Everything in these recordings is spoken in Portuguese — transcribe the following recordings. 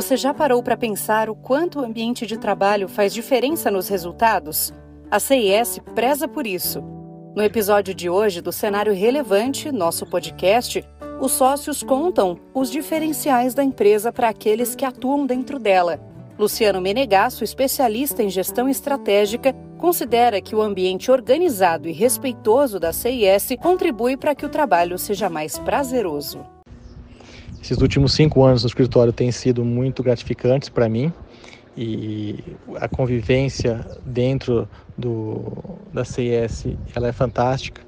Você já parou para pensar o quanto o ambiente de trabalho faz diferença nos resultados? A CIS preza por isso. No episódio de hoje do Cenário Relevante, nosso podcast, os sócios contam os diferenciais da empresa para aqueles que atuam dentro dela. Luciano Menegasso, especialista em gestão estratégica, considera que o ambiente organizado e respeitoso da CIS contribui para que o trabalho seja mais prazeroso. Esses últimos cinco anos no escritório têm sido muito gratificantes para mim e a convivência dentro do, da CIS ela é fantástica.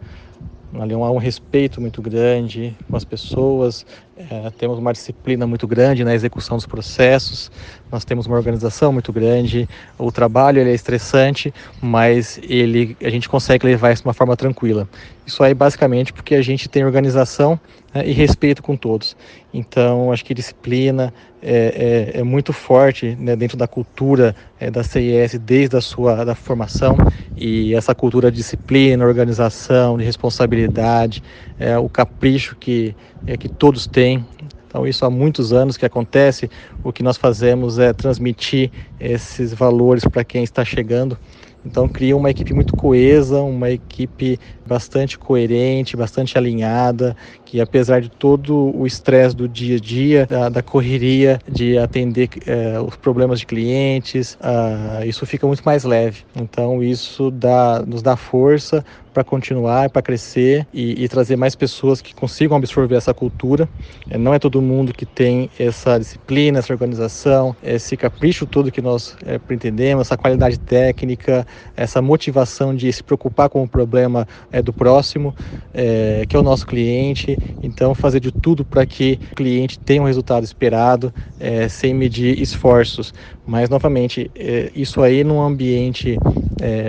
Ali há um respeito muito grande com as pessoas, é, temos uma disciplina muito grande na execução dos processos, nós temos uma organização muito grande, o trabalho ele é estressante, mas ele, a gente consegue levar isso de uma forma tranquila. Isso aí basicamente porque a gente tem organização né, e respeito com todos. Então, acho que disciplina é, é, é muito forte né, dentro da cultura é, da CIS desde a sua da formação e essa cultura de disciplina, organização, de responsabilidade, é, o capricho que, é, que todos têm então, isso há muitos anos que acontece. O que nós fazemos é transmitir esses valores para quem está chegando. Então cria uma equipe muito coesa, uma equipe bastante coerente, bastante alinhada, que apesar de todo o estresse do dia a dia, da, da correria de atender é, os problemas de clientes, uh, isso fica muito mais leve. Então isso dá, nos dá força para continuar, para crescer e, e, trazer mais pessoas que consigam absorver essa cultura. É, não é todo mundo que tem essa disciplina, essa organização, esse capricho todo que nós é, pretendemos, essa qualidade técnica, essa motivação de se preocupar com o problema é, do próximo, é, que é o nosso cliente. Então, fazer de tudo para que o cliente tenha um resultado esperado, é, sem medir esforços. Mas, novamente, é, isso aí num ambiente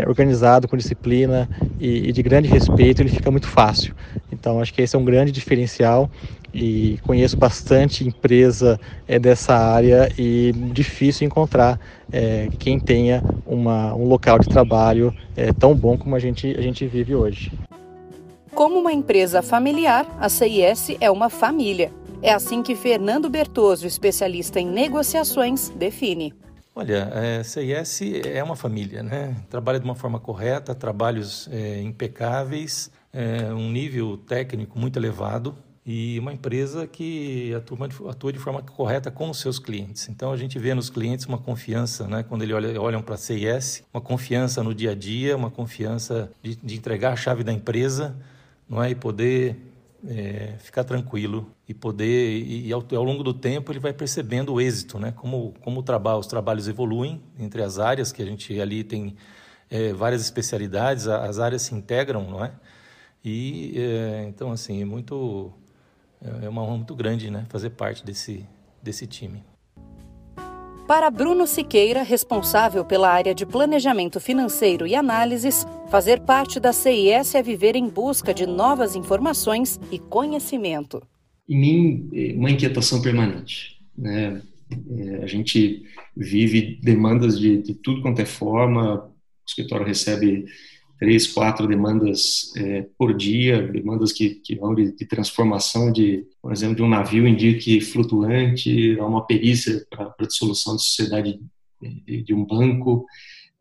organizado, com disciplina e, e de grande respeito, ele fica muito fácil. Então, acho que esse é um grande diferencial e conheço bastante empresa é, dessa área e difícil encontrar é, quem tenha uma, um local de trabalho é, tão bom como a gente, a gente vive hoje. Como uma empresa familiar, a CIS é uma família. É assim que Fernando Bertoso, especialista em negociações, define. Olha, a CIS é uma família, né? Trabalha de uma forma correta, trabalhos é, impecáveis, é, um nível técnico muito elevado e uma empresa que atua, atua de forma correta com os seus clientes. Então a gente vê nos clientes uma confiança, né, quando eles olham, olham para a CIS, uma confiança no dia a dia, uma confiança de, de entregar a chave da empresa não é? e poder é, ficar tranquilo e poder e, e ao, ao, longo do tempo ele vai percebendo o êxito, né? Como como o trabalho, os trabalhos evoluem entre as áreas que a gente ali tem é, várias especialidades, as áreas se integram, não é? E é, então assim é muito é uma honra muito grande, né, fazer parte desse, desse time. Para Bruno Siqueira, responsável pela área de planejamento financeiro e análises, fazer parte da CIS é viver em busca de novas informações e conhecimento. Em mim, é uma inquietação permanente. Né? É, a gente vive demandas de, de tudo quanto é forma, o escritório recebe três, quatro demandas é, por dia, demandas que, que vão de, de, transformação de, por exemplo, de um navio em dique flutuante a uma perícia para dissolução de sociedade de, de um banco,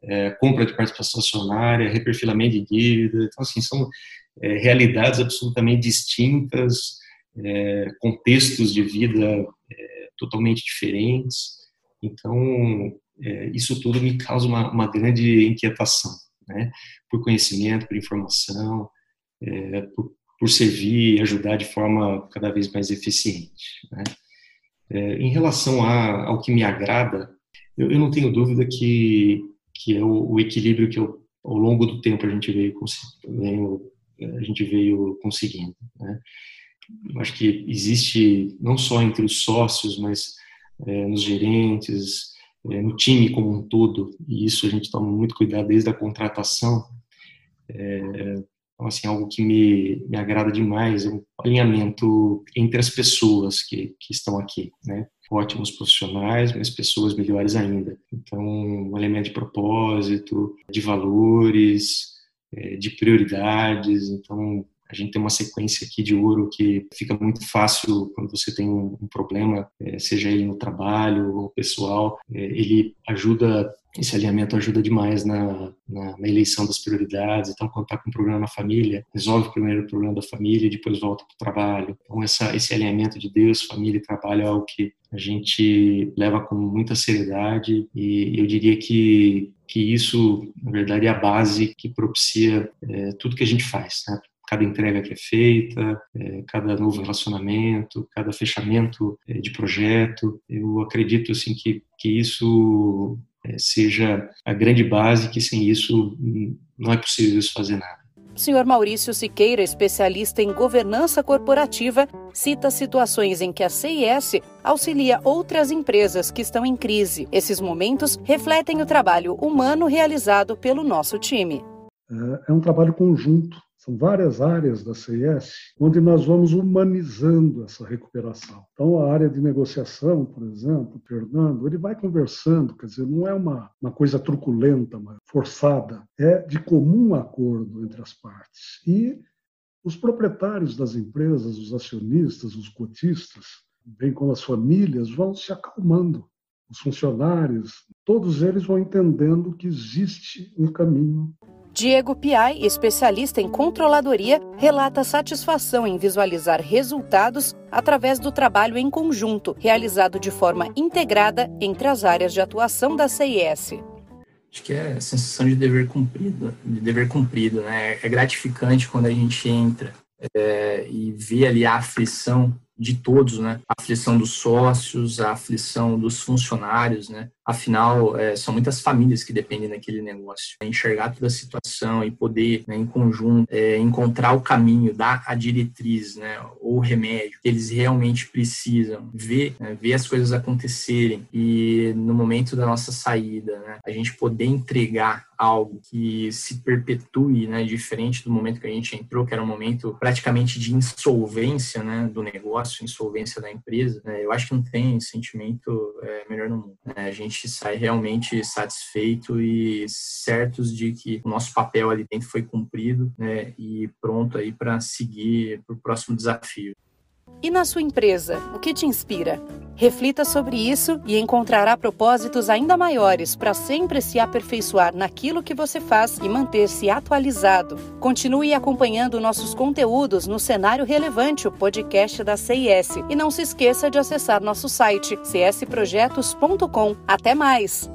é, compra de participação acionária, reperfilamento de dívida. Então, assim, são é, realidades absolutamente distintas, é, contextos de vida é, totalmente diferentes. Então, é, isso tudo me causa uma, uma grande inquietação né? por conhecimento, por informação, é, por, por, servir e ajudar de forma cada vez mais eficiente. Né? É, em relação a, ao que me agrada, eu, eu, não tenho dúvida que, que é o, o equilíbrio que eu, ao longo do tempo a gente veio, veio a gente veio conseguindo. Né? Acho que existe não só entre os sócios, mas é, nos gerentes, é, no time como um todo, e isso a gente toma muito cuidado desde a contratação. É, então, assim, algo que me, me agrada demais é o alinhamento entre as pessoas que, que estão aqui, né? Ótimos profissionais, mas pessoas melhores ainda. Então, um elemento de propósito, de valores, é, de prioridades. Então, a gente tem uma sequência aqui de ouro que fica muito fácil quando você tem um, problema, é, seja ele no trabalho ou pessoal, é, ele ajuda esse alinhamento ajuda demais na, na, na, eleição das prioridades. Então, quando está com um problema na família, resolve primeiro o problema da família e depois volta para o trabalho. Então, essa, esse alinhamento de Deus, família e trabalho é algo que a gente leva com muita seriedade e eu diria que, que isso, na verdade, é a base que propicia é, tudo que a gente faz. Né? Cada entrega que é feita, é, cada novo relacionamento, cada fechamento é, de projeto. Eu acredito assim que, que isso é, seja a grande base, que sem isso hum, não é possível se fazer nada. O senhor Maurício Siqueira, especialista em governança corporativa, cita situações em que a CIS auxilia outras empresas que estão em crise. Esses momentos refletem o trabalho humano realizado pelo nosso time. É um trabalho conjunto são várias áreas da CIS onde nós vamos humanizando essa recuperação. Então, a área de negociação, por exemplo, o Fernando, ele vai conversando, quer dizer, não é uma, uma coisa truculenta, forçada, é de comum acordo entre as partes. E os proprietários das empresas, os acionistas, os cotistas, bem como as famílias, vão se acalmando. Os funcionários, todos eles vão entendendo que existe um caminho Diego Piai, especialista em controladoria, relata satisfação em visualizar resultados através do trabalho em conjunto, realizado de forma integrada entre as áreas de atuação da CIS. Acho que é a sensação de dever cumprido, de dever cumprido, né? É gratificante quando a gente entra é, e vê ali a aflição de todos, né? A aflição dos sócios, a aflição dos funcionários, né? Afinal, é, são muitas famílias que dependem daquele negócio. Enxergar toda a situação e poder, né, em conjunto, é, encontrar o caminho, dar a diretriz, né, ou o remédio que eles realmente precisam, ver, né, ver as coisas acontecerem e no momento da nossa saída, né, a gente poder entregar algo que se perpetue, né, diferente do momento que a gente entrou, que era um momento praticamente de insolvência, né, do negócio, insolvência da empresa. Né, eu acho que não tem sentimento é, melhor no mundo. Né, a gente gente sai realmente satisfeito e certos de que o nosso papel ali dentro foi cumprido né, e pronto aí para seguir para o próximo desafio. E na sua empresa, o que te inspira? Reflita sobre isso e encontrará propósitos ainda maiores para sempre se aperfeiçoar naquilo que você faz e manter-se atualizado. Continue acompanhando nossos conteúdos no Cenário Relevante, o podcast da CIS. E não se esqueça de acessar nosso site csprojetos.com. Até mais!